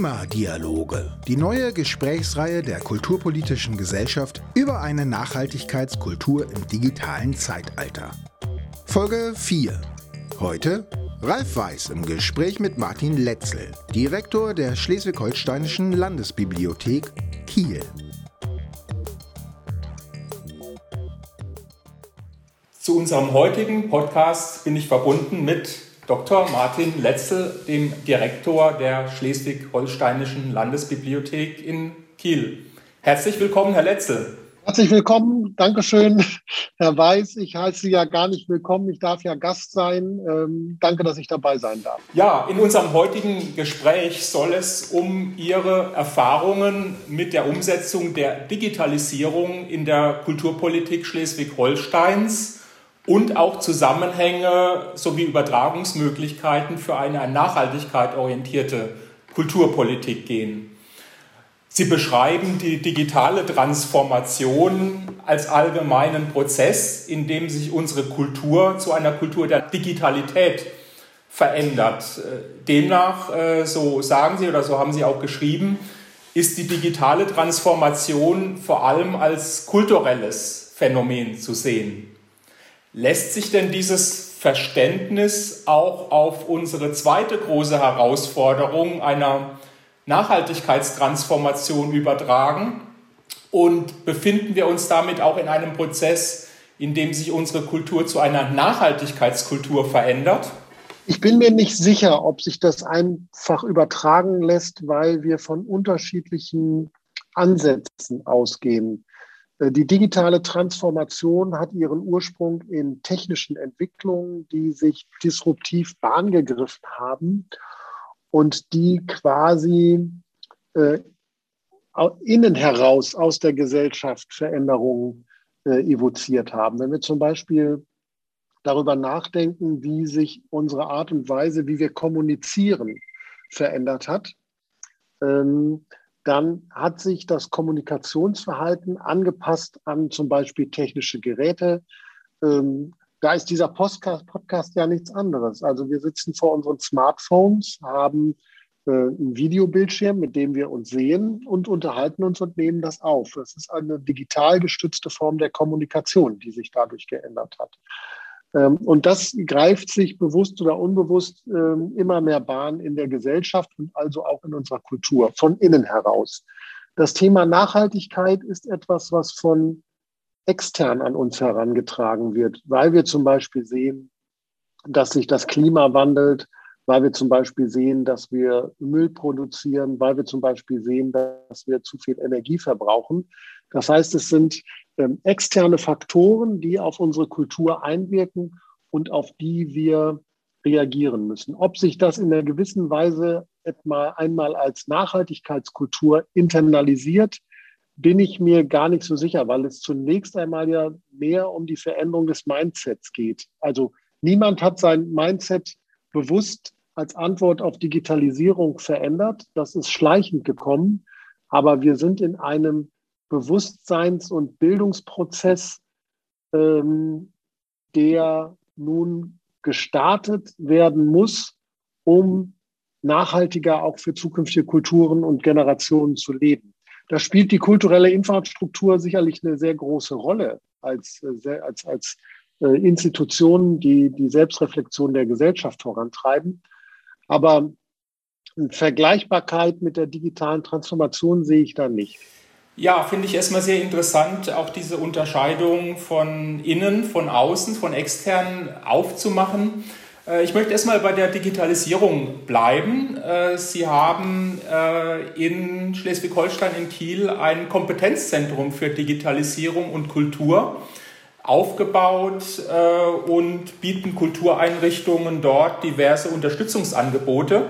Klimadialoge, die neue Gesprächsreihe der Kulturpolitischen Gesellschaft über eine Nachhaltigkeitskultur im digitalen Zeitalter. Folge 4. Heute Ralf Weiß im Gespräch mit Martin Letzel, Direktor der Schleswig-Holsteinischen Landesbibliothek Kiel. Zu unserem heutigen Podcast bin ich verbunden mit Dr. Martin Letzel, dem Direktor der Schleswig-Holsteinischen Landesbibliothek in Kiel. Herzlich willkommen, Herr Letzel. Herzlich willkommen, Dankeschön, Herr Weiß. Ich heiße Sie ja gar nicht willkommen, ich darf ja Gast sein. Ähm, danke, dass ich dabei sein darf. Ja, in unserem heutigen Gespräch soll es um Ihre Erfahrungen mit der Umsetzung der Digitalisierung in der Kulturpolitik Schleswig-Holsteins und auch Zusammenhänge sowie Übertragungsmöglichkeiten für eine an Nachhaltigkeit orientierte Kulturpolitik gehen. Sie beschreiben die digitale Transformation als allgemeinen Prozess, in dem sich unsere Kultur zu einer Kultur der Digitalität verändert. Demnach, äh, so sagen Sie oder so haben Sie auch geschrieben, ist die digitale Transformation vor allem als kulturelles Phänomen zu sehen. Lässt sich denn dieses Verständnis auch auf unsere zweite große Herausforderung einer Nachhaltigkeitstransformation übertragen? Und befinden wir uns damit auch in einem Prozess, in dem sich unsere Kultur zu einer Nachhaltigkeitskultur verändert? Ich bin mir nicht sicher, ob sich das einfach übertragen lässt, weil wir von unterschiedlichen Ansätzen ausgehen. Äh, die digitale Transformation hat ihren Ursprung in technischen Entwicklungen, die sich disruptiv Bahn gegriffen haben und die quasi äh, innen heraus aus der Gesellschaft Veränderungen äh, evoziert haben. Wenn wir zum Beispiel darüber nachdenken, wie sich unsere Art und Weise, wie wir kommunizieren, verändert hat, ähm, dann hat sich das Kommunikationsverhalten angepasst an zum Beispiel technische Geräte. Ähm, da ist dieser Podcast, Podcast ja nichts anderes. Also wir sitzen vor unseren Smartphones, haben äh, einen Videobildschirm, mit dem wir uns sehen und unterhalten uns und nehmen das auf. Es ist eine digital gestützte Form der Kommunikation, die sich dadurch geändert hat. Ähm, und das greift sich bewusst oder unbewusst ähm, immer mehr Bahn in der Gesellschaft und also auch in unserer Kultur von innen heraus. Das Thema Nachhaltigkeit ist etwas, was von extern an uns herangetragen wird, weil wir zum Beispiel sehen, dass sich das Klima wandelt, weil wir zum Beispiel sehen, dass wir Müll produzieren, weil wir zum Beispiel sehen, dass wir zu viel Energie verbrauchen. Das heißt, es sind ähm, externe Faktoren, die auf unsere Kultur einwirken und auf die wir reagieren müssen. Ob sich das in einer gewissen Weise etwa einmal als Nachhaltigkeitskultur internalisiert, bin ich mir gar nicht so sicher, weil es zunächst einmal ja mehr um die Veränderung des Mindsets geht. Also niemand hat sein Mindset bewusst als Antwort auf Digitalisierung verändert. Das ist schleichend gekommen. Aber wir sind in einem Bewusstseins- und Bildungsprozess, ähm, der nun gestartet werden muss, um nachhaltiger auch für zukünftige Kulturen und Generationen zu leben. Da spielt die kulturelle Infrastruktur sicherlich eine sehr große Rolle als, äh, als, als äh, Institutionen, die die Selbstreflexion der Gesellschaft vorantreiben. Aber Vergleichbarkeit mit der digitalen Transformation sehe ich da nicht. Ja, finde ich erstmal sehr interessant, auch diese Unterscheidung von innen, von außen, von extern aufzumachen. Äh, ich möchte erstmal bei der Digitalisierung bleiben. Äh, Sie haben äh, in Schleswig-Holstein in Kiel ein Kompetenzzentrum für Digitalisierung und Kultur aufgebaut und bieten Kultureinrichtungen dort diverse Unterstützungsangebote.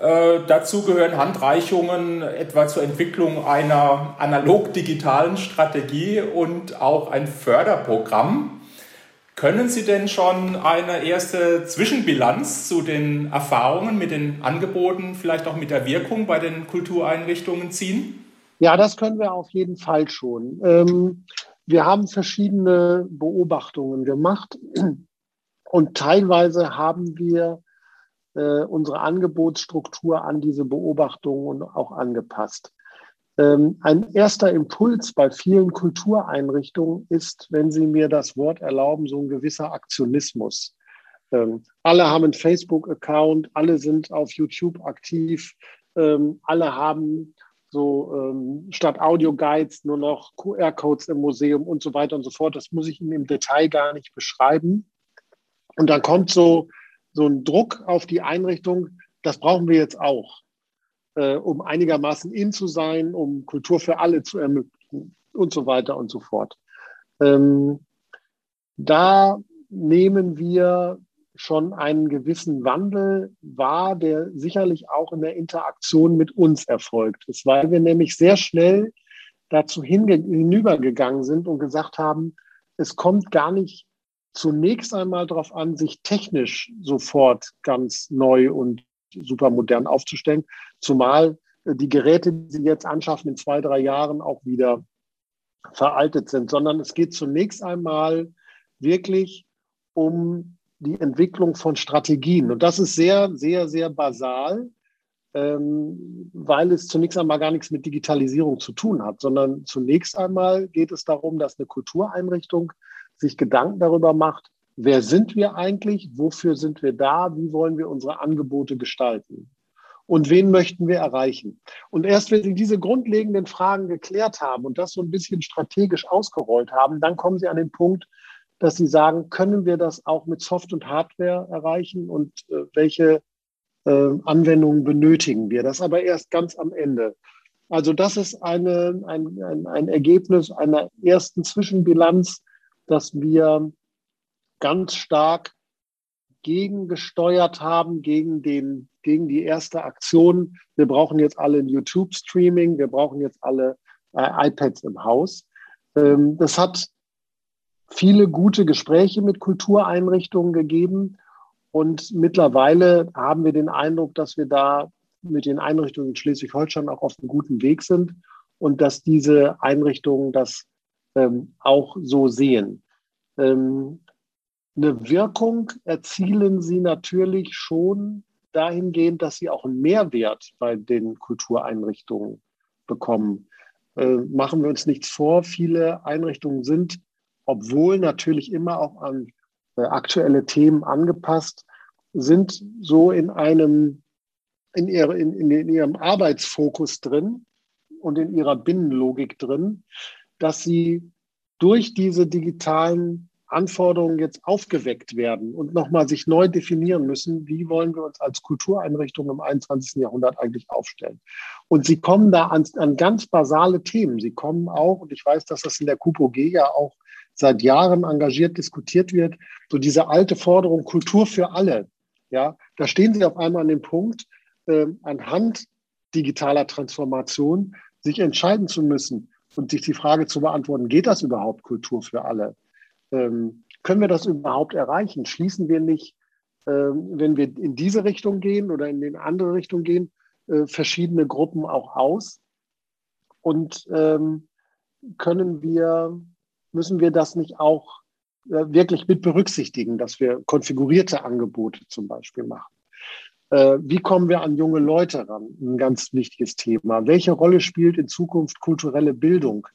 Äh, dazu gehören Handreichungen etwa zur Entwicklung einer analog-digitalen Strategie und auch ein Förderprogramm. Können Sie denn schon eine erste Zwischenbilanz zu den Erfahrungen mit den Angeboten, vielleicht auch mit der Wirkung bei den Kultureinrichtungen ziehen? Ja, das können wir auf jeden Fall schon. Ähm, wir haben verschiedene Beobachtungen gemacht und teilweise haben wir äh, unsere Angebotsstruktur an diese Beobachtungen auch angepasst. Ähm, ein erster Impuls bei vielen Kultureinrichtungen ist, wenn Sie mir das Wort erlauben, so ein gewisser Aktionismus. Ähm, alle haben einen Facebook-Account, alle sind auf YouTube aktiv, ähm, alle haben so ähm, statt Audio-Guides nur noch QR-Codes im Museum und so weiter und so fort. Das muss ich Ihnen im Detail gar nicht beschreiben. Und dann kommt so, so ein Druck auf die Einrichtung, das brauchen wir jetzt auch, äh, um einigermaßen in zu sein, um Kultur für alle zu ermöglichen und so weiter und so fort. Ähm, da nehmen wir schon einen gewissen Wandel wahr, der sicherlich auch in der Interaktion mit uns erfolgt ist, weil wir nämlich sehr schnell dazu hinübergegangen sind und gesagt haben, es kommt gar nicht zunächst einmal darauf an, sich technisch sofort ganz neu und super modern aufzustellen, zumal die Geräte, die Sie jetzt anschaffen, in zwei, drei Jahren auch wieder veraltet sind, sondern es geht zunächst einmal wirklich um die Entwicklung von Strategien. Und das ist sehr, sehr, sehr basal, ähm, weil es zunächst einmal gar nichts mit Digitalisierung zu tun hat, sondern zunächst einmal geht es darum, dass eine Kultureinrichtung sich Gedanken darüber macht, wer sind wir eigentlich, wofür sind wir da, wie wollen wir unsere Angebote gestalten und wen möchten wir erreichen. Und erst wenn Sie diese grundlegenden Fragen geklärt haben und das so ein bisschen strategisch ausgerollt haben, dann kommen Sie an den Punkt, dass Sie sagen, können wir das auch mit Soft- und Hardware erreichen und äh, welche äh, Anwendungen benötigen wir? Das aber erst ganz am Ende. Also das ist eine, ein, ein, ein Ergebnis einer ersten Zwischenbilanz, dass wir ganz stark gegengesteuert haben gegen, den, gegen die erste Aktion. Wir brauchen jetzt alle YouTube-Streaming, wir brauchen jetzt alle äh, iPads im Haus. Ähm, das hat viele gute Gespräche mit Kultureinrichtungen gegeben. Und mittlerweile haben wir den Eindruck, dass wir da mit den Einrichtungen in Schleswig-Holstein auch auf einem guten Weg sind und dass diese Einrichtungen das ähm, auch so sehen. Ähm, eine Wirkung erzielen sie natürlich schon dahingehend, dass sie auch einen Mehrwert bei den Kultureinrichtungen bekommen. Äh, machen wir uns nichts vor, viele Einrichtungen sind obwohl natürlich immer auch an äh, aktuelle Themen angepasst, sind so in einem, in, ihre, in, in ihrem Arbeitsfokus drin und in ihrer Binnenlogik drin, dass sie durch diese digitalen Anforderungen jetzt aufgeweckt werden und nochmal sich neu definieren müssen, wie wollen wir uns als Kultureinrichtung im 21. Jahrhundert eigentlich aufstellen. Und sie kommen da an, an ganz basale Themen. Sie kommen auch, und ich weiß, dass das in der KUPOG ja auch seit Jahren engagiert diskutiert wird, so diese alte Forderung Kultur für alle. Ja, da stehen Sie auf einmal an dem Punkt, äh, anhand digitaler Transformation sich entscheiden zu müssen und sich die Frage zu beantworten, geht das überhaupt Kultur für alle? Ähm, können wir das überhaupt erreichen? Schließen wir nicht, ähm, wenn wir in diese Richtung gehen oder in eine andere Richtung gehen, äh, verschiedene Gruppen auch aus? Und ähm, können wir müssen wir das nicht auch äh, wirklich mit berücksichtigen, dass wir konfigurierte Angebote zum Beispiel machen? Äh, wie kommen wir an junge Leute ran? Ein ganz wichtiges Thema. Welche Rolle spielt in Zukunft kulturelle Bildung?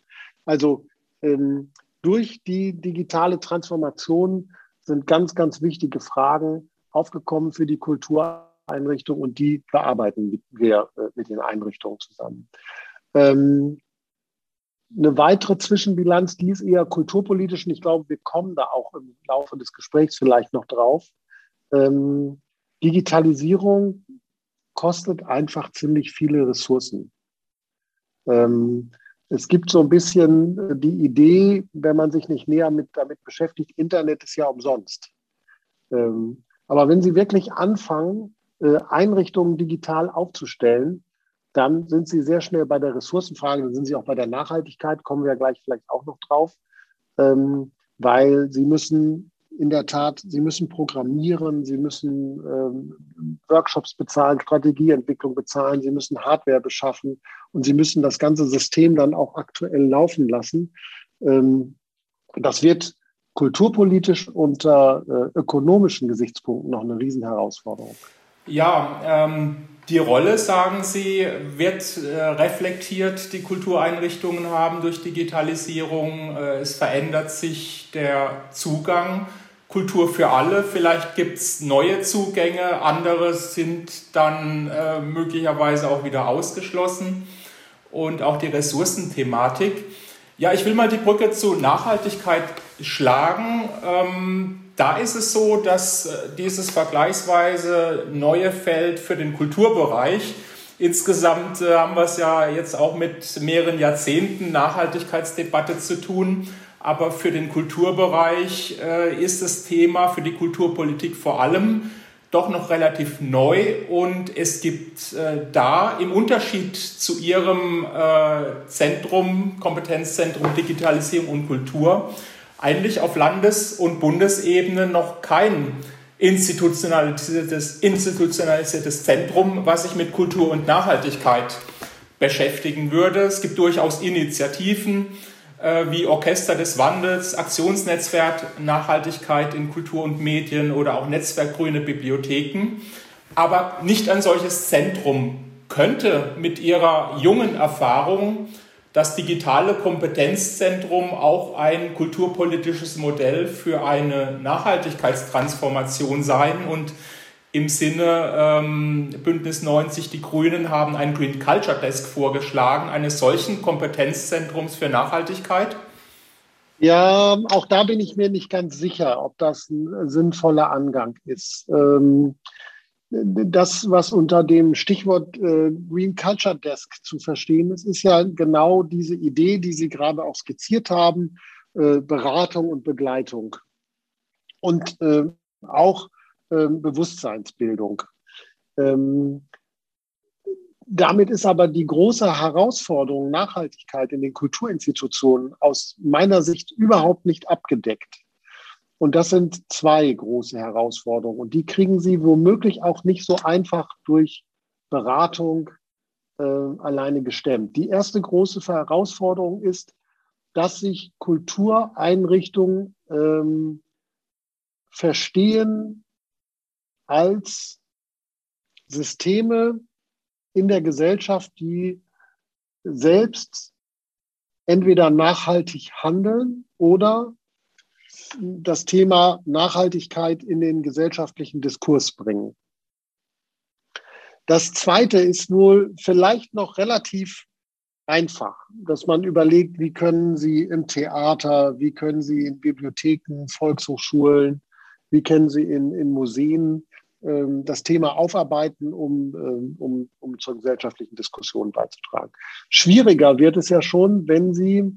Also ähm, durch die digitale Transformation sind ganz, ganz wichtige Fragen aufgekommen für die Kultureinrichtung und die bearbeiten wir äh, mit den Einrichtungen zusammen. Ähm, eine weitere Zwischenbilanz, die ist eher kulturpolitisch und ich glaube, wir kommen da auch im Laufe des Gesprächs vielleicht noch drauf. Ähm, Digitalisierung kostet einfach ziemlich viele Ressourcen. Ähm, es gibt so ein bisschen die Idee, wenn man sich nicht näher mit, damit beschäftigt, Internet ist ja umsonst. Ähm, aber wenn Sie wirklich anfangen, äh, Einrichtungen digital aufzustellen, dann sind Sie sehr schnell bei der Ressourcenfrage, dann sind Sie auch bei der Nachhaltigkeit, kommen wir gleich vielleicht auch noch drauf, ähm, weil Sie müssen in der Tat, Sie müssen programmieren, Sie müssen ähm, Workshops bezahlen, Strategieentwicklung bezahlen, Sie müssen Hardware beschaffen und Sie müssen das ganze System dann auch aktuell laufen lassen. Ähm, das wird kulturpolitisch unter äh, ökonomischen Gesichtspunkten noch eine Riesenherausforderung. Ja, ähm, die Rolle, sagen Sie, wird äh, reflektiert, die Kultureinrichtungen haben durch Digitalisierung. Äh, es verändert sich der Zugang. Kultur für alle, vielleicht gibt es neue Zugänge, andere sind dann äh, möglicherweise auch wieder ausgeschlossen. Und auch die Ressourcenthematik. Ja, ich will mal die Brücke zu Nachhaltigkeit schlagen. Ähm, da ist es so, dass äh, dieses vergleichsweise neue Feld für den Kulturbereich Insgesamt äh, haben wir es ja jetzt auch mit mehreren Jahrzehnten Nachhaltigkeitsdebatte zu tun. Aber für den Kulturbereich äh, ist das Thema für die Kulturpolitik vor allem doch noch relativ neu und es gibt da im Unterschied zu Ihrem Zentrum, Kompetenzzentrum Digitalisierung und Kultur, eigentlich auf Landes- und Bundesebene noch kein institutionalisiertes, institutionalisiertes Zentrum, was sich mit Kultur und Nachhaltigkeit beschäftigen würde. Es gibt durchaus Initiativen äh, wie Orchester des Wandels, Aktionsnetzwerk Nachhaltigkeit in Kultur und Medien oder auch Netzwerk Grüne Bibliotheken. Aber nicht ein solches Zentrum könnte mit ihrer jungen Erfahrung das digitale Kompetenzzentrum auch ein kulturpolitisches Modell für eine Nachhaltigkeitstransformation sein. Und im Sinne ähm, Bündnis 90 Die Grünen haben einen Green Culture Desk vorgeschlagen, eines solchen Kompetenzzentrums für Nachhaltigkeit. Ja, auch da bin ich mir nicht ganz sicher, ob das ein sinnvoller Angang ist. Ähm, das, was unter dem Stichwort äh, Green Culture Desk zu verstehen ist, ist ja genau diese Idee, die Sie gerade auch skizziert haben, äh, Beratung und Begleitung und äh, auch ähm, Bewusstseinsbildung. Ähm, damit ist aber die große Herausforderung Nachhaltigkeit in den Kulturinstitutionen aus meiner Sicht überhaupt nicht abgedeckt. Und das sind zwei große Herausforderungen. Und die kriegen Sie womöglich auch nicht so einfach durch Beratung äh, alleine gestemmt. Die erste große Herausforderung ist, dass sich Kultureinrichtungen ähm, verstehen als Systeme in der Gesellschaft, die selbst entweder nachhaltig handeln oder das Thema Nachhaltigkeit in den gesellschaftlichen Diskurs bringen. Das Zweite ist wohl vielleicht noch relativ einfach, dass man überlegt, wie können Sie im Theater, wie können Sie in Bibliotheken, Volkshochschulen, wie können Sie in, in Museen ähm, das Thema aufarbeiten, um, ähm, um, um zur gesellschaftlichen Diskussion beizutragen. Schwieriger wird es ja schon, wenn Sie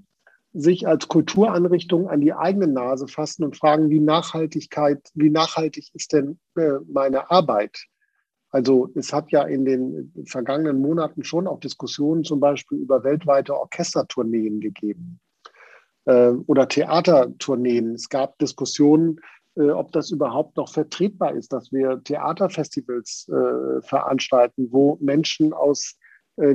sich als Kulturanrichtung an die eigene Nase fassen und fragen, wie Nachhaltigkeit, wie nachhaltig ist denn äh, meine Arbeit? Also es hat ja in den vergangenen Monaten schon auch Diskussionen zum Beispiel über weltweite Orchestertourneen gegeben äh, oder Theatertourneen. Es gab Diskussionen, äh, ob das überhaupt noch vertretbar ist, dass wir Theaterfestivals äh, veranstalten, wo Menschen aus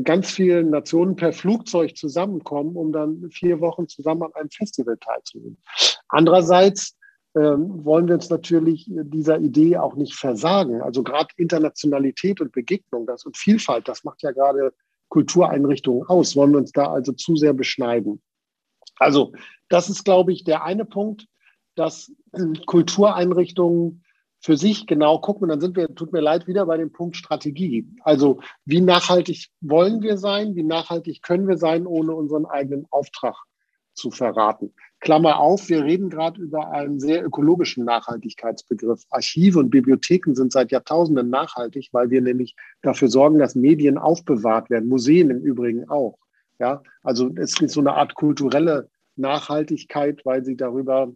ganz vielen Nationen per Flugzeug zusammenkommen, um dann vier Wochen zusammen an einem Festival teilzunehmen. Andererseits ähm, wollen wir uns natürlich dieser Idee auch nicht versagen. Also gerade Internationalität und Begegnung das und Vielfalt, das macht ja gerade Kultureinrichtungen aus. Wollen wir uns da also zu sehr beschneiden? Also das ist, glaube ich, der eine Punkt, dass Kultureinrichtungen für sich genau gucken. Und dann sind wir, tut mir leid, wieder bei dem Punkt Strategie. Also wie nachhaltig wollen wir sein? Wie nachhaltig können wir sein, ohne unseren eigenen Auftrag zu verraten? Klammer auf, wir reden gerade über einen sehr ökologischen Nachhaltigkeitsbegriff. Archive und Bibliotheken sind seit Jahrtausenden nachhaltig, weil wir nämlich dafür sorgen, dass Medien aufbewahrt werden. Museen im Übrigen auch. Ja, also es ist so eine Art kulturelle Nachhaltigkeit, weil sie darüber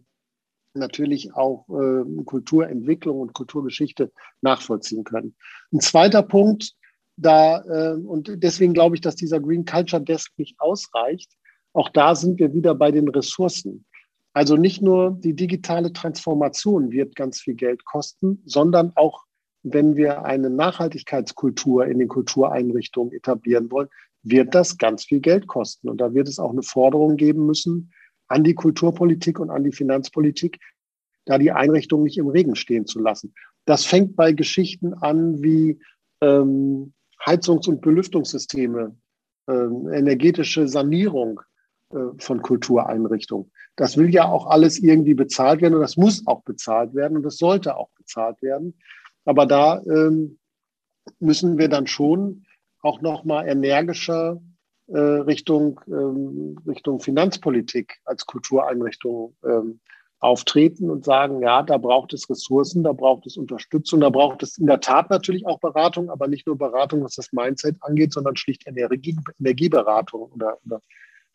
natürlich auch äh, Kulturentwicklung und Kulturgeschichte nachvollziehen können. Ein zweiter Punkt, da, äh, und deswegen glaube ich, dass dieser Green Culture Desk nicht ausreicht. Auch da sind wir wieder bei den Ressourcen. Also nicht nur die digitale Transformation wird ganz viel Geld kosten, sondern auch wenn wir eine Nachhaltigkeitskultur in den Kultureinrichtungen etablieren wollen, wird das ganz viel Geld kosten. Und da wird es auch eine Forderung geben müssen, an die Kulturpolitik und an die Finanzpolitik, da die Einrichtung nicht im Regen stehen zu lassen. Das fängt bei Geschichten an wie ähm, Heizungs- und Belüftungssysteme, ähm, energetische Sanierung äh, von Kultureinrichtungen. Das will ja auch alles irgendwie bezahlt werden und das muss auch bezahlt werden und das sollte auch bezahlt werden. Aber da ähm, müssen wir dann schon auch noch mal energischer äh, Richtung, ähm, Richtung Finanzpolitik als Kultureinrichtung ähm, auftreten und sagen, ja, da braucht es Ressourcen, da braucht es Unterstützung, da braucht es in der Tat natürlich auch Beratung, aber nicht nur Beratung, was das Mindset angeht, sondern schlicht Energie, Energieberatung oder, oder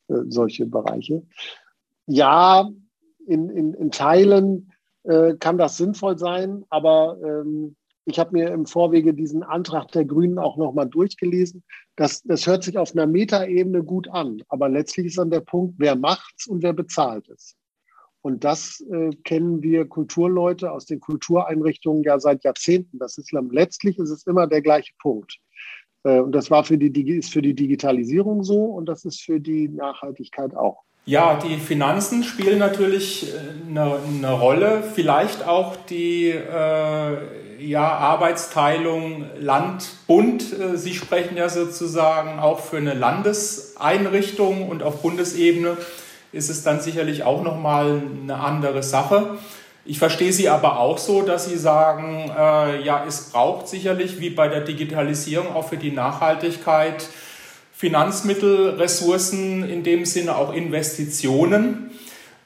äh, solche Bereiche. Ja, in, in, in Teilen äh, kann das sinnvoll sein, aber ähm, ich habe mir im Vorwege diesen Antrag der Grünen auch nochmal durchgelesen. Das, das hört sich auf einer Metaebene gut an, aber letztlich ist dann der Punkt, wer macht's und wer bezahlt es. Und das äh, kennen wir Kulturleute aus den Kultureinrichtungen ja seit Jahrzehnten. Das ist letztlich ist es immer der gleiche Punkt. Äh, und das war für die, ist für die Digitalisierung so und das ist für die Nachhaltigkeit auch. Ja, die Finanzen spielen natürlich eine, äh, eine Rolle, vielleicht auch die äh, ja, Arbeitsteilung Land-Bund. Äh, Sie sprechen ja sozusagen auch für eine Landeseinrichtung und auf Bundesebene ist es dann sicherlich auch nochmal eine andere Sache. Ich verstehe Sie aber auch so, dass Sie sagen, äh, ja, es braucht sicherlich wie bei der Digitalisierung auch für die Nachhaltigkeit Finanzmittel, Ressourcen, in dem Sinne auch Investitionen.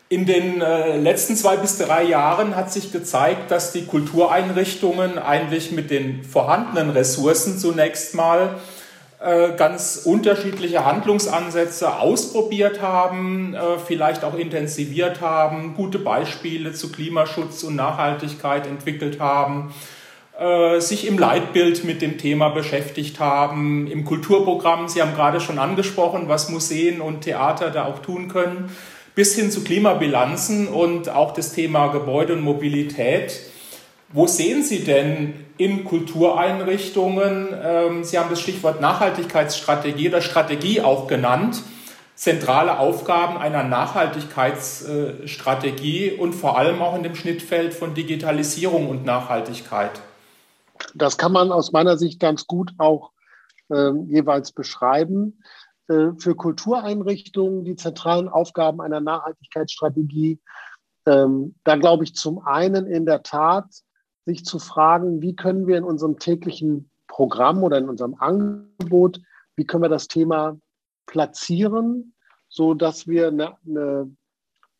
In den äh, letzten zwei bis drei Jahren hat sich gezeigt, dass die Kultureinrichtungen eigentlich mit den vorhandenen Ressourcen zunächst mal äh, ganz unterschiedliche Handlungsansätze ausprobiert haben, äh, vielleicht auch intensiviert haben, gute Beispiele zu Klimaschutz und Nachhaltigkeit entwickelt haben, sich im Leitbild mit dem Thema beschäftigt haben, im Kulturprogramm, Sie haben gerade schon angesprochen, was Museen und Theater da auch tun können, bis hin zu Klimabilanzen und auch das Thema Gebäude und Mobilität. Wo sehen Sie denn in Kultureinrichtungen, ähm, Sie haben das Stichwort Nachhaltigkeitsstrategie oder Strategie auch genannt, zentrale Aufgaben einer Nachhaltigkeitsstrategie und vor allem auch in dem Schnittfeld von Digitalisierung und Nachhaltigkeit? Das kann man aus meiner Sicht ganz gut auch äh, jeweils beschreiben. Äh, für Kultureinrichtungen die zentralen Aufgaben einer Nachhaltigkeitsstrategie, ähm, da glaube ich zum einen in der Tat sich zu fragen, wie können wir in unserem täglichen Programm oder in unserem Angebot, wie können wir das Thema platzieren, so dass wir eine, eine,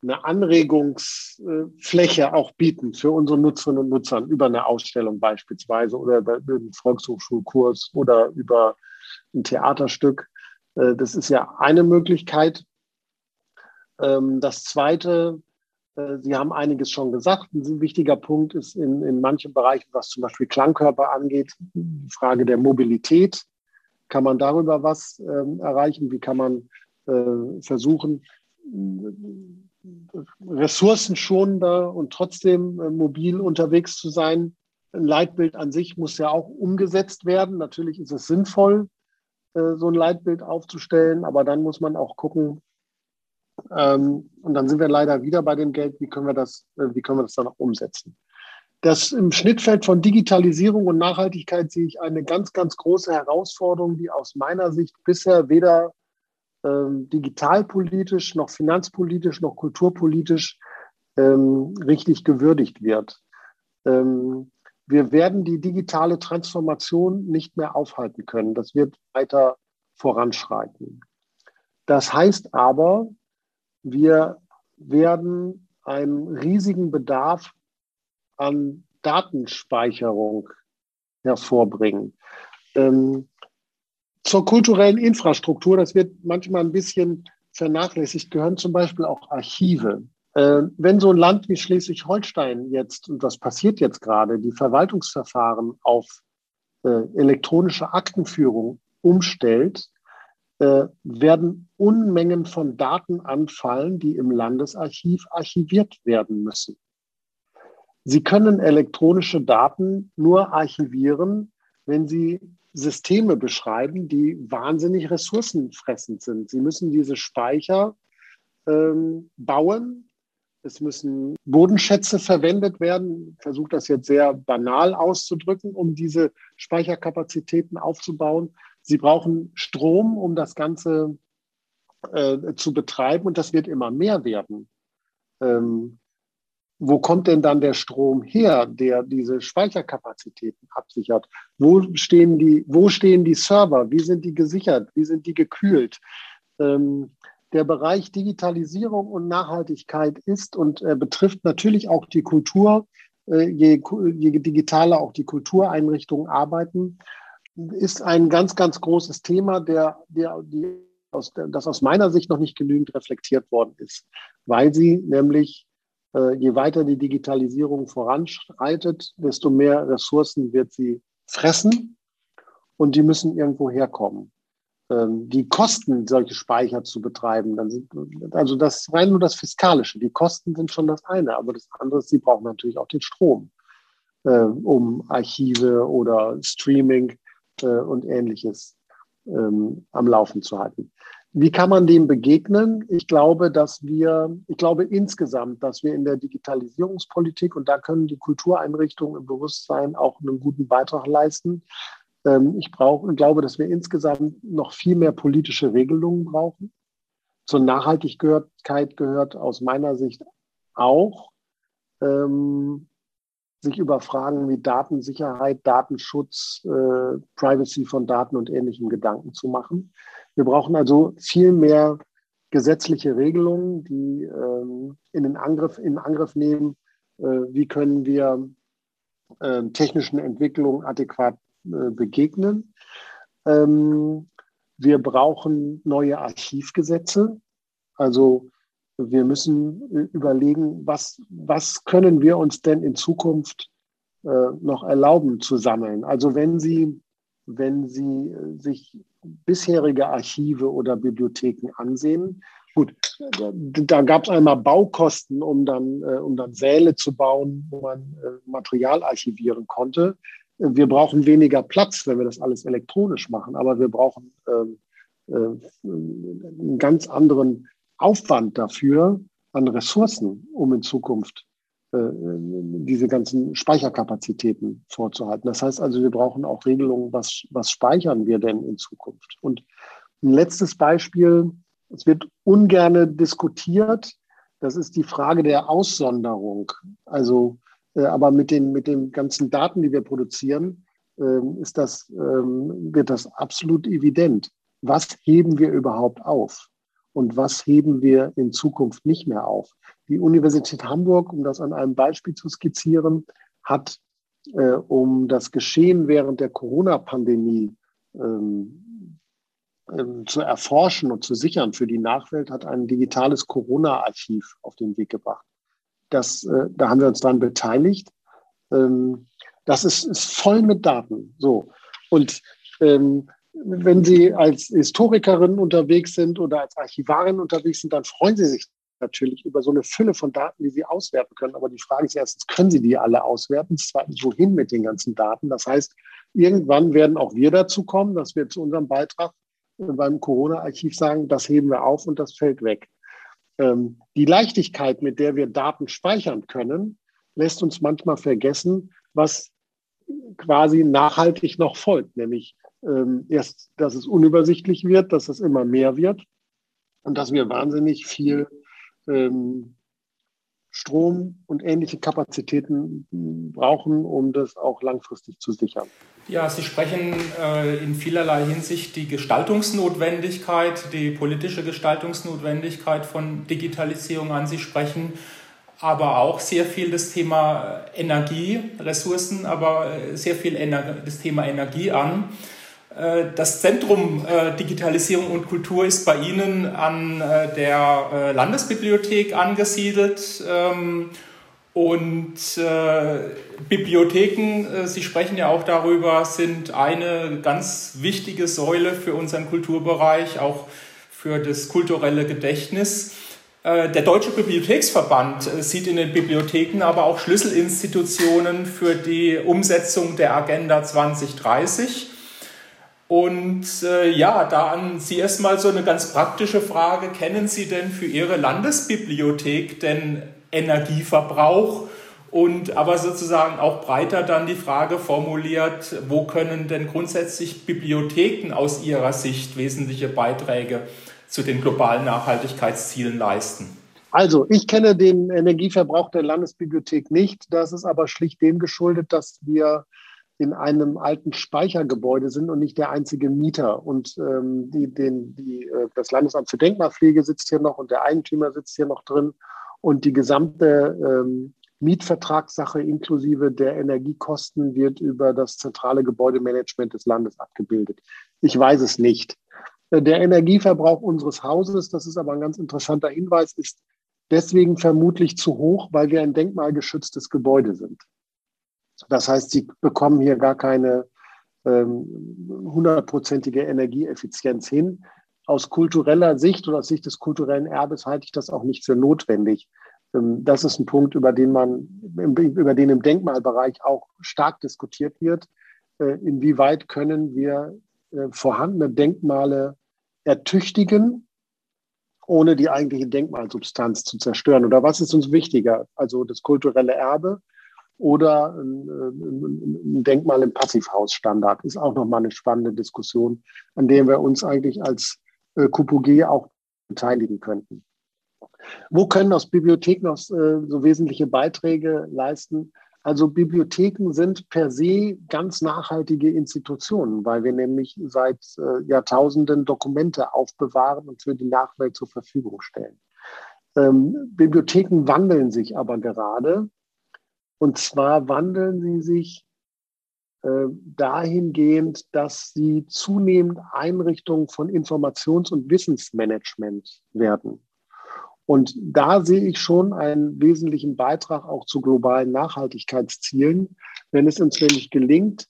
eine Anregungsfläche auch bieten für unsere Nutzerinnen und Nutzer über eine Ausstellung beispielsweise oder über einen Volkshochschulkurs oder über ein Theaterstück. Äh, das ist ja eine Möglichkeit. Ähm, das zweite äh, Sie haben einiges schon gesagt. Ein wichtiger Punkt ist in, in manchen Bereichen, was zum Beispiel Klangkörper angeht, die Frage der Mobilität. Kann man darüber was ähm, erreichen? Wie kann man äh, versuchen, ressourcenschonender und trotzdem mobil unterwegs zu sein? Ein Leitbild an sich muss ja auch umgesetzt werden. Natürlich ist es sinnvoll, so ein Leitbild aufzustellen, aber dann muss man auch gucken, ähm, und dann sind wir leider wieder bei dem Geld, wie können wir das, äh, wie können wir das dann auch umsetzen? Das im Schnittfeld von Digitalisierung und Nachhaltigkeit sehe ich eine ganz, ganz große Herausforderung, die aus meiner Sicht bisher weder ähm, digitalpolitisch noch finanzpolitisch noch kulturpolitisch ähm, richtig gewürdigt wird. Ähm, wir werden die digitale Transformation nicht mehr aufhalten können. Das wird weiter voranschreiten. Das heißt aber, wir werden einen riesigen Bedarf an Datenspeicherung hervorbringen. Ähm, zur kulturellen Infrastruktur, das wird manchmal ein bisschen vernachlässigt, gehören zum Beispiel auch Archive. Äh, wenn so ein Land wie Schleswig-Holstein jetzt, und das passiert jetzt gerade, die Verwaltungsverfahren auf äh, elektronische Aktenführung umstellt, äh, werden Unmengen von Daten anfallen, die im Landesarchiv archiviert werden müssen. Sie können elektronische Daten nur archivieren, wenn Sie Systeme beschreiben, die wahnsinnig ressourcenfressend sind. Sie müssen diese Speicher ähm, bauen, Es müssen Bodenschätze verwendet werden. Ich versuche das jetzt sehr banal auszudrücken, um diese Speicherkapazitäten aufzubauen. Sie brauchen Strom, um das Ganze äh, zu betreiben und das wird immer mehr werden. Ähm, wo kommt denn dann der Strom her, der diese Speicherkapazitäten absichert? Wo stehen die, wo stehen die Server? Wie sind die gesichert? Wie sind die gekühlt? Ähm, der Bereich Digitalisierung und Nachhaltigkeit ist und äh, betrifft natürlich auch die Kultur. Äh, je, je digitaler auch die Kultureinrichtungen arbeiten, ist ein ganz, ganz großes Thema, der, der, die aus, das aus meiner Sicht noch nicht genügend reflektiert worden ist, weil sie nämlich, äh, je weiter die Digitalisierung voranschreitet, desto mehr Ressourcen wird sie fressen und die müssen irgendwo herkommen. Ähm, die Kosten, solche Speicher zu betreiben, dann sind, also das rein nur das Fiskalische. Die Kosten sind schon das eine, aber das andere ist, sie brauchen natürlich auch den Strom, äh, um Archive oder Streaming äh, und ähnliches ähm, am Laufen zu halten. Wie kann man dem begegnen? Ich glaube, dass wir, ich glaube insgesamt, dass wir in der Digitalisierungspolitik, und da können die Kultureinrichtungen im Bewusstsein auch einen guten Beitrag leisten. Ähm, ich brauche, glaube, dass wir insgesamt noch viel mehr politische Regelungen brauchen. Zur Nachhaltigkeit gehört aus meiner Sicht auch, ähm, sich über Fragen wie Datensicherheit, Datenschutz, äh, Privacy von Daten und ähnlichem Gedanken zu machen. Wir brauchen also viel mehr gesetzliche Regelungen, die ähm, in den Angriff, in Angriff nehmen, äh, wie können wir äh, technischen Entwicklungen adäquat begegnen. Ähm, wir brauchen neue Archivgesetze. Also wir müssen äh, überlegen, was, was können wir uns denn in Zukunft äh, noch erlauben zu sammeln. Also wenn Sie, wenn Sie äh, sich bisherige Archive oder Bibliotheken ansehen, gut, da, da gab es einmal Baukosten, um dann, äh, um dann Säle zu bauen, wo man äh, Material archivieren konnte. Wir brauchen weniger Platz, wenn wir das alles elektronisch machen, aber wir brauchen ähm, äh, einen ganz anderen Aufwand dafür an Ressourcen, um in Zukunft äh, diese ganzen Speicherkapazitäten vorzuhalten. Das heißt also, wir brauchen auch Regelungen, was, was speichern wir denn in Zukunft. Und ein letztes Beispiel, es wird ungern diskutiert, das ist die Frage der Aussonderung. Also, äh, aber mit den, mit den ganzen Daten, die wir produzieren, äh, ist das, ähm, wird das absolut evident. Was heben wir überhaupt auf? und was heben wir in Zukunft nicht mehr auf. Die Universität Hamburg, um das an einem Beispiel zu skizzieren, hat, äh, um das Geschehen während der Corona-Pandemie ähm, ähm, zu erforschen und zu sichern für die Nachwelt, hat ein digitales Corona-Archiv auf den Weg gebracht. Das, äh, da haben wir uns dann beteiligt. Ähm, das ist, ist voll mit Daten. So. Und ähm, wenn Sie als Historikerin unterwegs sind oder als Archivarin unterwegs sind, dann freuen Sie sich natürlich über so eine Fülle von Daten, die Sie auswerten können. Aber die Frage ist erstens, können Sie die alle auswerten? Zweitens, wohin mit den ganzen Daten? Das heißt, irgendwann werden auch wir dazu kommen, dass wir zu unserem Beitrag beim Corona-Archiv sagen, das heben wir auf und das fällt weg. Ähm, die Leichtigkeit, mit der wir Daten speichern können, lässt uns manchmal vergessen, was quasi nachhaltig noch folgt, nämlich ähm, erst, dass es unübersichtlich wird, dass es immer mehr wird und dass wir wahnsinnig viel ähm, Strom und ähnliche Kapazitäten brauchen, um das auch langfristig zu sichern. Ja, Sie sprechen äh, in vielerlei Hinsicht die Gestaltungsnotwendigkeit, die politische Gestaltungsnotwendigkeit von Digitalisierung an. Sie sprechen aber auch sehr viel das Thema Energie, Ressourcen, aber äh, sehr viel das Thema Energie an. Äh, das Zentrum äh, Digitalisierung und Kultur ist bei Ihnen an der Landesbibliothek angesiedelt. Ähm, und Bibliotheken, Sie sprechen ja auch darüber, sind eine ganz wichtige Säule für unseren Kulturbereich, auch für das kulturelle Gedächtnis. Der Deutsche Bibliotheksverband sieht in den Bibliotheken aber auch Schlüsselinstitutionen für die Umsetzung der Agenda 2030. Und äh, ja, da an Sie erstmal so eine ganz praktische Frage. Kennen Sie denn für Ihre Landesbibliothek denn Energieverbrauch und aber sozusagen auch breiter dann die Frage formuliert, wo können denn grundsätzlich Bibliotheken aus ihrer Sicht wesentliche Beiträge zu den globalen Nachhaltigkeitszielen leisten? Also, ich kenne den Energieverbrauch der Landesbibliothek nicht. Das ist aber schlicht dem geschuldet, dass wir in einem alten Speichergebäude sind und nicht der einzige Mieter. Und ähm, die, den, die, äh, das Landesamt für Denkmalpflege sitzt hier noch und der Eigentümer sitzt hier noch drin. Und die gesamte ähm, Mietvertragssache inklusive der Energiekosten wird über das zentrale Gebäudemanagement des Landes abgebildet. Ich weiß es nicht. Äh, der Energieverbrauch unseres Hauses, das ist aber ein ganz interessanter Hinweis, ist deswegen vermutlich zu hoch, weil wir ein denkmalgeschütztes Gebäude sind. Das heißt, sie bekommen hier gar keine ähm, hundertprozentige ähm, Energieeffizienz hin. Aus kultureller Sicht oder aus Sicht des kulturellen Erbes halte ich das auch nicht für notwendig. Ähm, das ist ein Punkt, über den man, über den im Denkmalbereich auch stark diskutiert wird. Äh, inwieweit können wir äh, vorhandene Denkmale ertüchtigen, ohne die eigentliche Denkmalsubstanz zu zerstören? Oder was ist uns wichtiger? Also das kulturelle Erbe oder ein, ein Denkmal im Passivhausstandard ist auch nochmal eine spannende Diskussion, an der wir uns eigentlich als äh, KUPUG auch beteiligen könnten. Wo können aus Bibliotheken noch äh, so wesentliche Beiträge leisten? Also Bibliotheken sind per se ganz nachhaltige Institutionen, weil wir nämlich seit äh, Jahrtausenden Dokumente aufbewahren und für die Nachwelt zur Verfügung stellen. Ähm, Bibliotheken wandeln sich aber gerade. Und zwar wandeln sie sich dahingehend, dass sie zunehmend Einrichtungen von Informations- und Wissensmanagement werden. Und da sehe ich schon einen wesentlichen Beitrag auch zu globalen Nachhaltigkeitszielen, wenn es uns nämlich gelingt,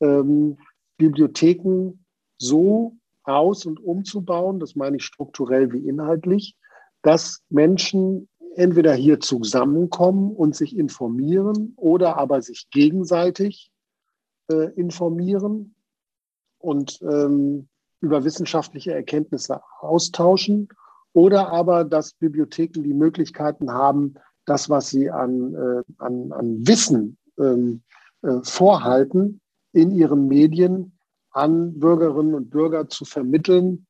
ähm, Bibliotheken so aus- und umzubauen, das meine ich strukturell wie inhaltlich, dass Menschen entweder hier zusammenkommen und sich informieren oder aber sich gegenseitig äh, informieren und ähm, über wissenschaftliche Erkenntnisse austauschen oder aber, dass Bibliotheken die Möglichkeiten haben, das, was sie an, äh, an, an Wissen ähm, äh, vorhalten, in ihren Medien an Bürgerinnen und Bürger zu vermitteln,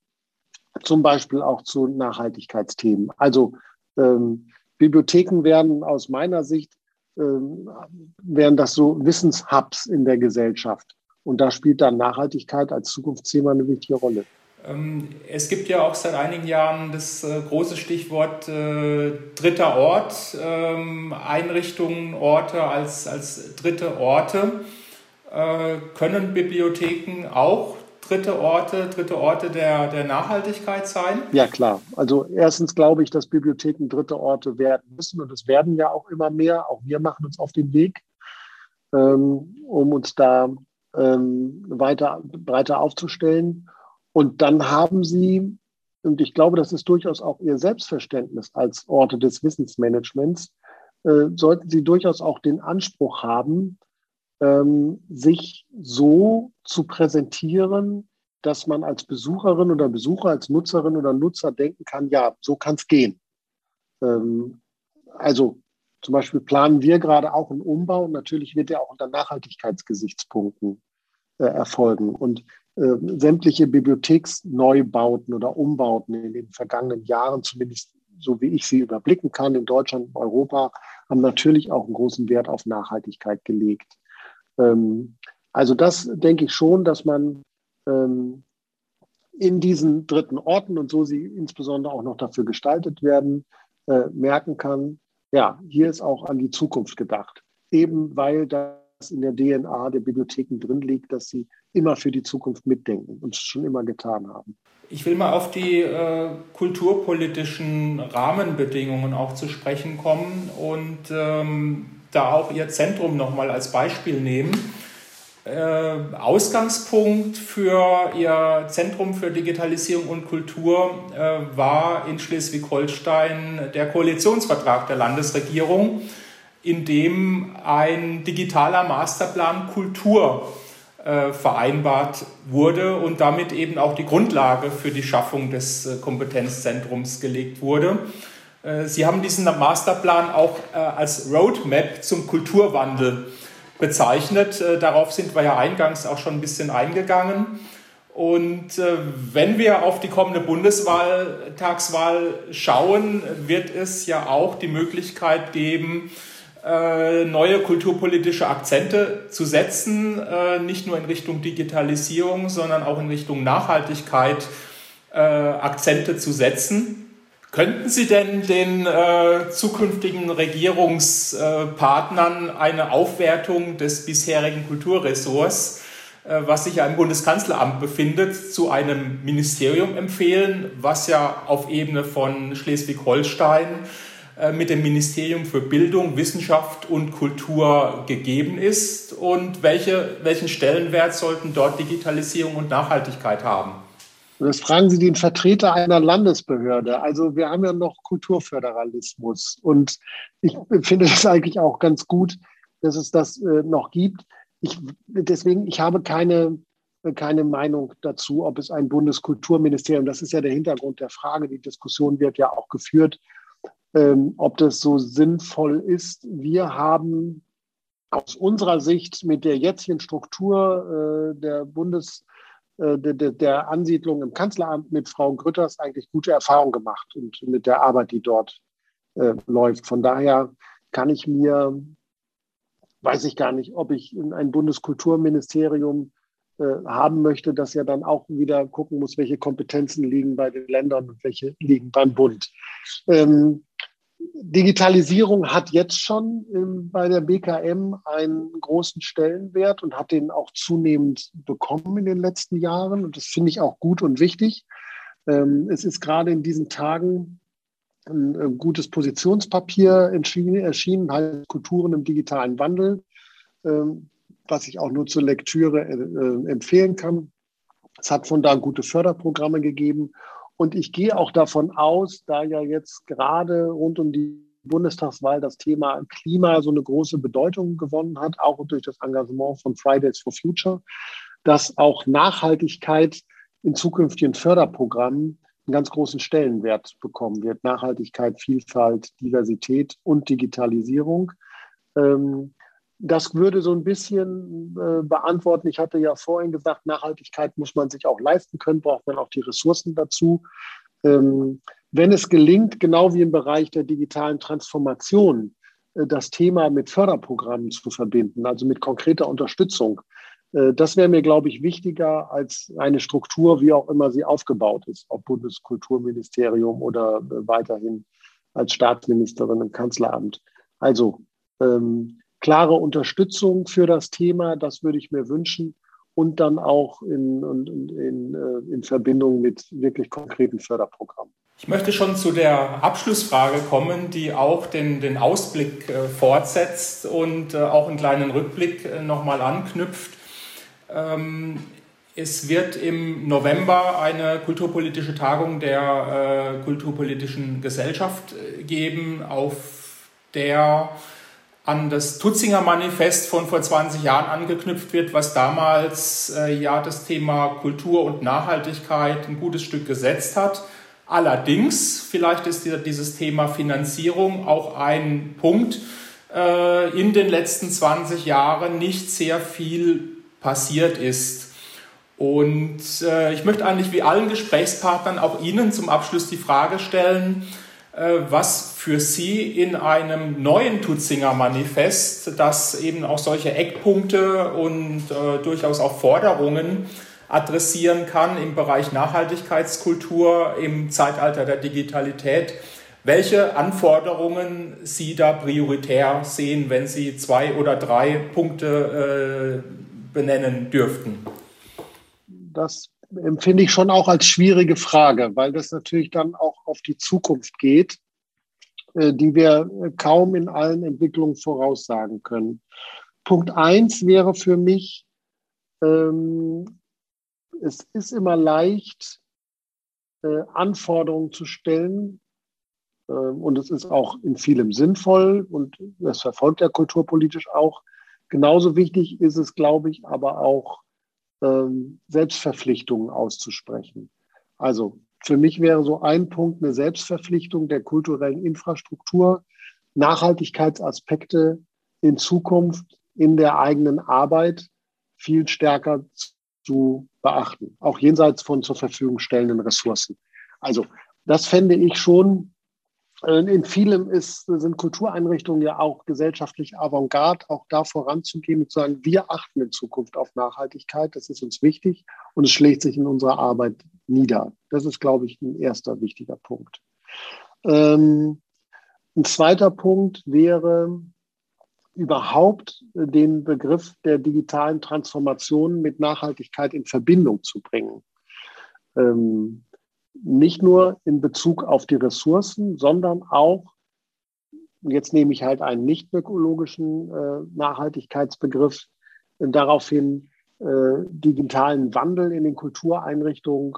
zum Beispiel auch zu Nachhaltigkeitsthemen. Also ähm, Bibliotheken werden aus meiner Sicht, wären das so Wissenshubs in der Gesellschaft. Und da spielt dann Nachhaltigkeit als Zukunftsthema eine wichtige Rolle. Ähm, es gibt ja auch seit einigen Jahren das äh, große Stichwort äh, dritter Ort, ähm, Einrichtungen, Orte als, als dritte Orte. Äh, können Bibliotheken auch dritte Orte, dritte Orte der, der Nachhaltigkeit sein? Ja, klar. Also erstens glaube ich, dass Bibliotheken dritte Orte werden müssen und es werden ja auch immer mehr. Auch wir machen uns auf den Weg, ähm, um uns da ähm, weiter breiter aufzustellen. Und dann haben sie, und ich glaube, das ist durchaus auch ihr Selbstverständnis als Orte des Wissensmanagements, äh, sollten sie durchaus auch den Anspruch haben, ähm, sich so zu präsentieren, dass man als Besucherin oder Besucher, als Nutzerin oder Nutzer denken kann, ja, so kann es gehen. Ähm, also zum Beispiel planen wir gerade auch einen Umbau und natürlich wird der auch unter Nachhaltigkeitsgesichtspunkten äh, erfolgen. Und äh, sämtliche Bibliotheksneubauten oder Umbauten in den vergangenen Jahren, zumindest so wie ich sie überblicken kann, in Deutschland und Europa, haben natürlich auch einen großen Wert auf Nachhaltigkeit gelegt. Ähm, also das denke ich schon, dass man ähm, in diesen dritten Orten und so sie insbesondere auch noch dafür gestaltet werden, äh, merken kann, ja, hier ist auch an die Zukunft gedacht. Eben weil das in der DNA der Bibliotheken drin liegt, dass sie immer für die Zukunft mitdenken und es schon immer getan haben. Ich will mal auf die äh, kulturpolitischen Rahmenbedingungen auch zu sprechen kommen und ähm, da auch Ihr Zentrum nochmal als Beispiel nehmen. Äh, Ausgangspunkt für Ihr Zentrum für Digitalisierung und Kultur äh, war in Schleswig-Holstein der Koalitionsvertrag der Landesregierung, in dem ein digitaler Masterplan Kultur äh, vereinbart wurde und damit eben auch die Grundlage für die Schaffung des Kompetenzzentrums gelegt wurde. Äh, Sie haben diesen Masterplan auch äh, als Roadmap zum Kulturwandel bezeichnet. Äh, darauf sind wir ja eingangs auch schon ein bisschen eingegangen. Und wenn wir auf die kommende Bundestagswahl schauen, wird es ja auch die Möglichkeit geben, neue kulturpolitische Akzente zu setzen, nicht nur in Richtung Digitalisierung, sondern auch in Richtung Nachhaltigkeit Akzente zu setzen. Könnten Sie denn den äh, zukünftigen Regierungspartnern eine Aufwertung des bisherigen Kulturressorts, äh, was sich ja im Bundeskanzleramt befindet, zu einem Ministerium empfehlen, was ja auf Ebene von Schleswig-Holstein äh, mit dem Ministerium für Bildung, Wissenschaft und Kultur gegeben ist? Und welche, welchen Stellenwert sollten dort Digitalisierung und Nachhaltigkeit haben? Das fragen Sie den Vertreter einer Landesbehörde. Also wir haben ja noch Kulturföderalismus. Und ich finde es eigentlich auch ganz gut, dass es das äh, noch gibt. Ich, deswegen, ich habe keine, keine Meinung dazu, ob es ein Bundeskulturministerium, das ist ja der Hintergrund der Frage, die Diskussion wird ja auch geführt, ähm, ob das so sinnvoll ist. Wir haben aus unserer Sicht mit der jetzigen Struktur äh, der Bundes äh, der, Ansiedlung im Kanzleramt mit Frau Grütters eigentlich gute Erfahrungen gemacht und mit der Arbeit, die dort äh, läuft. Von daher kann ich mir, weiß ich gar nicht, ob ich in ein Bundeskulturministerium äh, haben möchte, das ja dann auch wieder gucken muss, welche Kompetenzen liegen bei den Ländern und welche liegen beim Bund. Ähm, Digitalisierung hat jetzt schon ähm, bei der BKM einen großen Stellenwert und hat den auch zunehmend bekommen in den letzten Jahren. Und das finde ich auch gut und wichtig. Ähm, es ist gerade in diesen Tagen ein, ein gutes Positionspapier erschienen, heißt Kulturen im digitalen Wandel, ähm, was ich auch nur zur Lektüre äh, äh empfehlen kann. Es hat von da gute Förderprogramme gegeben und ich gehe auch davon aus, da ja jetzt gerade rund um die Bundestagswahl das Thema Klima so eine große Bedeutung gewonnen hat, auch durch das Engagement von Fridays for Future, dass auch Nachhaltigkeit in zukünftigen Förderprogrammen einen ganz großen Stellenwert bekommen wird. Nachhaltigkeit, Vielfalt, Diversität und Digitalisierung. Ähm, das würde so ein bisschen äh, beantworten. Ich hatte ja vorhin gesagt, Nachhaltigkeit muss man sich auch leisten können, braucht man auch die Ressourcen dazu. Ähm, wenn es gelingt, genau wie im Bereich der digitalen Transformation, äh, das Thema mit Förderprogrammen zu verbinden, also mit konkreter Unterstützung, äh, das wäre mir, glaube ich, wichtiger als eine Struktur, wie auch immer sie aufgebaut ist, ob Bundeskulturministerium oder äh, weiterhin als Staatsministerin im Kanzleramt. Also ähm, klare Unterstützung für das Thema, das würde ich mir wünschen. Und dann auch in, in, in, äh, in Verbindung mit wirklich konkreten Förderprogrammen. Ich möchte schon zu der Abschlussfrage kommen, die auch den, den Ausblick äh, fortsetzt und äh, auch einen kleinen Rückblick äh, nochmal anknüpft. Ähm, es wird im November eine kulturpolitische Tagung der äh, Kulturpolitischen Gesellschaft äh, geben, auf der an das Tutzinger Manifest von vor 20 Jahren angeknüpft wird, was damals äh, ja das Thema Kultur und Nachhaltigkeit ein gutes Stück gesetzt hat. Allerdings, vielleicht ist dieses Thema Finanzierung auch ein Punkt, äh, in den letzten 20 Jahren nicht sehr viel passiert ist. Und äh, ich möchte eigentlich wie allen Gesprächspartnern auch Ihnen zum Abschluss die Frage stellen, was für Sie in einem neuen Tutzinger Manifest, das eben auch solche Eckpunkte und äh, durchaus auch Forderungen adressieren kann im Bereich Nachhaltigkeitskultur im Zeitalter der Digitalität, welche Anforderungen Sie da prioritär sehen, wenn Sie zwei oder drei Punkte äh, benennen dürften. Das empfinde ich schon auch als schwierige Frage, weil das natürlich dann auch auf die Zukunft geht, äh, die wir kaum in allen Entwicklungen voraussagen können. Punkt eins wäre für mich, ähm, es ist immer leicht, äh, Anforderungen zu stellen. Äh, und es ist auch in vielem sinnvoll und das verfolgt er kulturpolitisch auch. Genauso wichtig ist es, glaube ich, aber auch ähm, Selbstverpflichtungen auszusprechen. Also für mich wäre so ein Punkt eine Selbstverpflichtung der kulturellen Infrastruktur, Nachhaltigkeitsaspekte in Zukunft in der eigenen Arbeit viel stärker zu beachten, auch jenseits von zur Verfügung stellenden Ressourcen. Also das fände ich schon in vielem ist, sind Kultureinrichtungen ja auch gesellschaftlich Avantgarde, auch da voranzugehen und zu sagen, wir achten in Zukunft auf Nachhaltigkeit, das ist uns wichtig und es schlägt sich in unserer Arbeit nieder. Das ist, glaube ich, ein erster wichtiger Punkt. Ähm, ein zweiter Punkt wäre überhaupt den Begriff der digitalen Transformation mit Nachhaltigkeit in Verbindung zu bringen. Ähm, nicht nur in Bezug auf die Ressourcen, sondern auch, jetzt nehme ich halt einen nicht ökologischen äh, Nachhaltigkeitsbegriff, äh, daraufhin äh, digitalen Wandel in den Kultureinrichtungen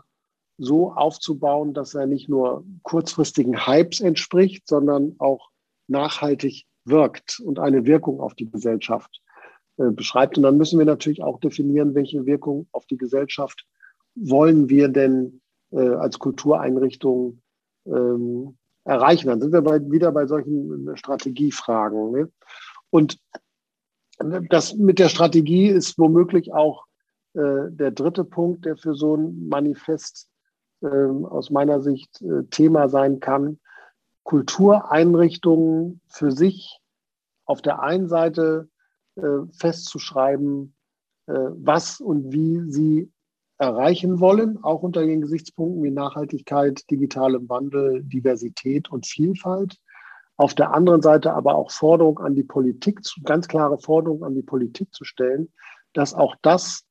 so aufzubauen, dass er nicht nur kurzfristigen Hypes entspricht, sondern auch nachhaltig wirkt und eine Wirkung auf die Gesellschaft äh, beschreibt. Und dann müssen wir natürlich auch definieren, welche Wirkung auf die Gesellschaft wollen wir denn äh, als Kultureinrichtung ähm, erreichen. Dann sind wir bei, wieder bei solchen äh, Strategiefragen. Ne? Und das mit der Strategie ist womöglich auch äh, der dritte Punkt, der für so ein Manifest äh, aus meiner Sicht äh, Thema sein kann. Kultureinrichtungen für sich auf der einen Seite äh, festzuschreiben, was und wie sie erreichen wollen, auch unter den Gesichtspunkten wie Nachhaltigkeit, digitalem Wandel, Diversität und Vielfalt. Auf der anderen Seite aber auch Forderung an die Politik, ganz klare Forderung an die Politik zu stellen, dass auch das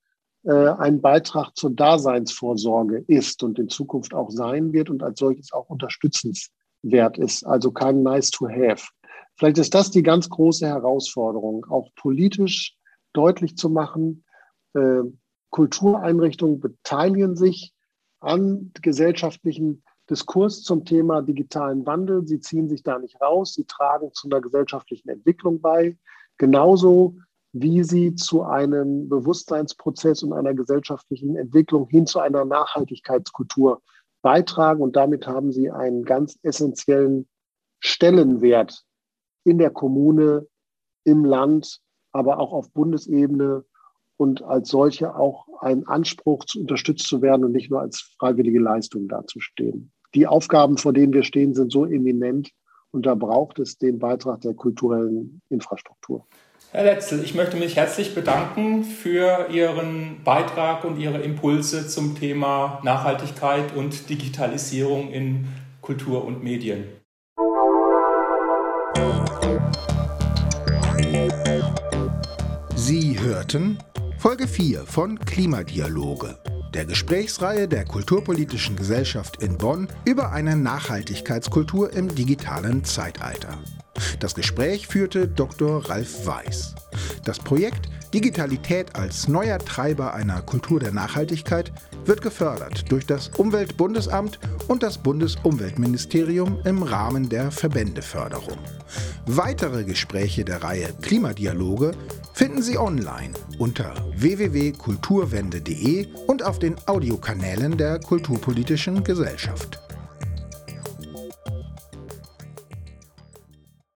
äh, ein Beitrag zur Daseinsvorsorge ist und in Zukunft auch sein wird und als solches auch unterstützenswert ist, also kein Nice to Have. Vielleicht ist das die ganz große Herausforderung, auch politisch deutlich zu machen, äh, Kultureinrichtungen beteiligen sich an gesellschaftlichen Diskurs zum Thema digitalen Wandel. Sie ziehen sich da nicht raus. Sie tragen zu einer gesellschaftlichen Entwicklung bei. Genauso wie sie zu einem Bewusstseinsprozess und einer gesellschaftlichen Entwicklung hin zu einer Nachhaltigkeitskultur beitragen. Und damit haben sie einen ganz essentiellen Stellenwert in der Kommune, im Land, aber auch auf Bundesebene und als solche auch einen Anspruch, unterstützt zu werden und nicht nur als freiwillige Leistung dazustehen. Die Aufgaben, vor denen wir stehen, sind so eminent und da braucht es den Beitrag der kulturellen Infrastruktur. Herr Letzel, ich möchte mich herzlich bedanken für Ihren Beitrag und Ihre Impulse zum Thema Nachhaltigkeit und Digitalisierung in Kultur und Medien. Sie hörten Folge 4 von Klimadialoge, der Gesprächsreihe der Kulturpolitischen Gesellschaft in Bonn über eine Nachhaltigkeitskultur im digitalen Zeitalter. Das Gespräch führte Dr. Ralf Weiß. Das Projekt Digitalität als neuer Treiber einer Kultur der Nachhaltigkeit wird gefördert durch das Umweltbundesamt und das Bundesumweltministerium im Rahmen der Verbändeförderung. Weitere Gespräche der Reihe Klimadialoge finden Sie online unter www.kulturwende.de und auf den Audiokanälen der Kulturpolitischen Gesellschaft.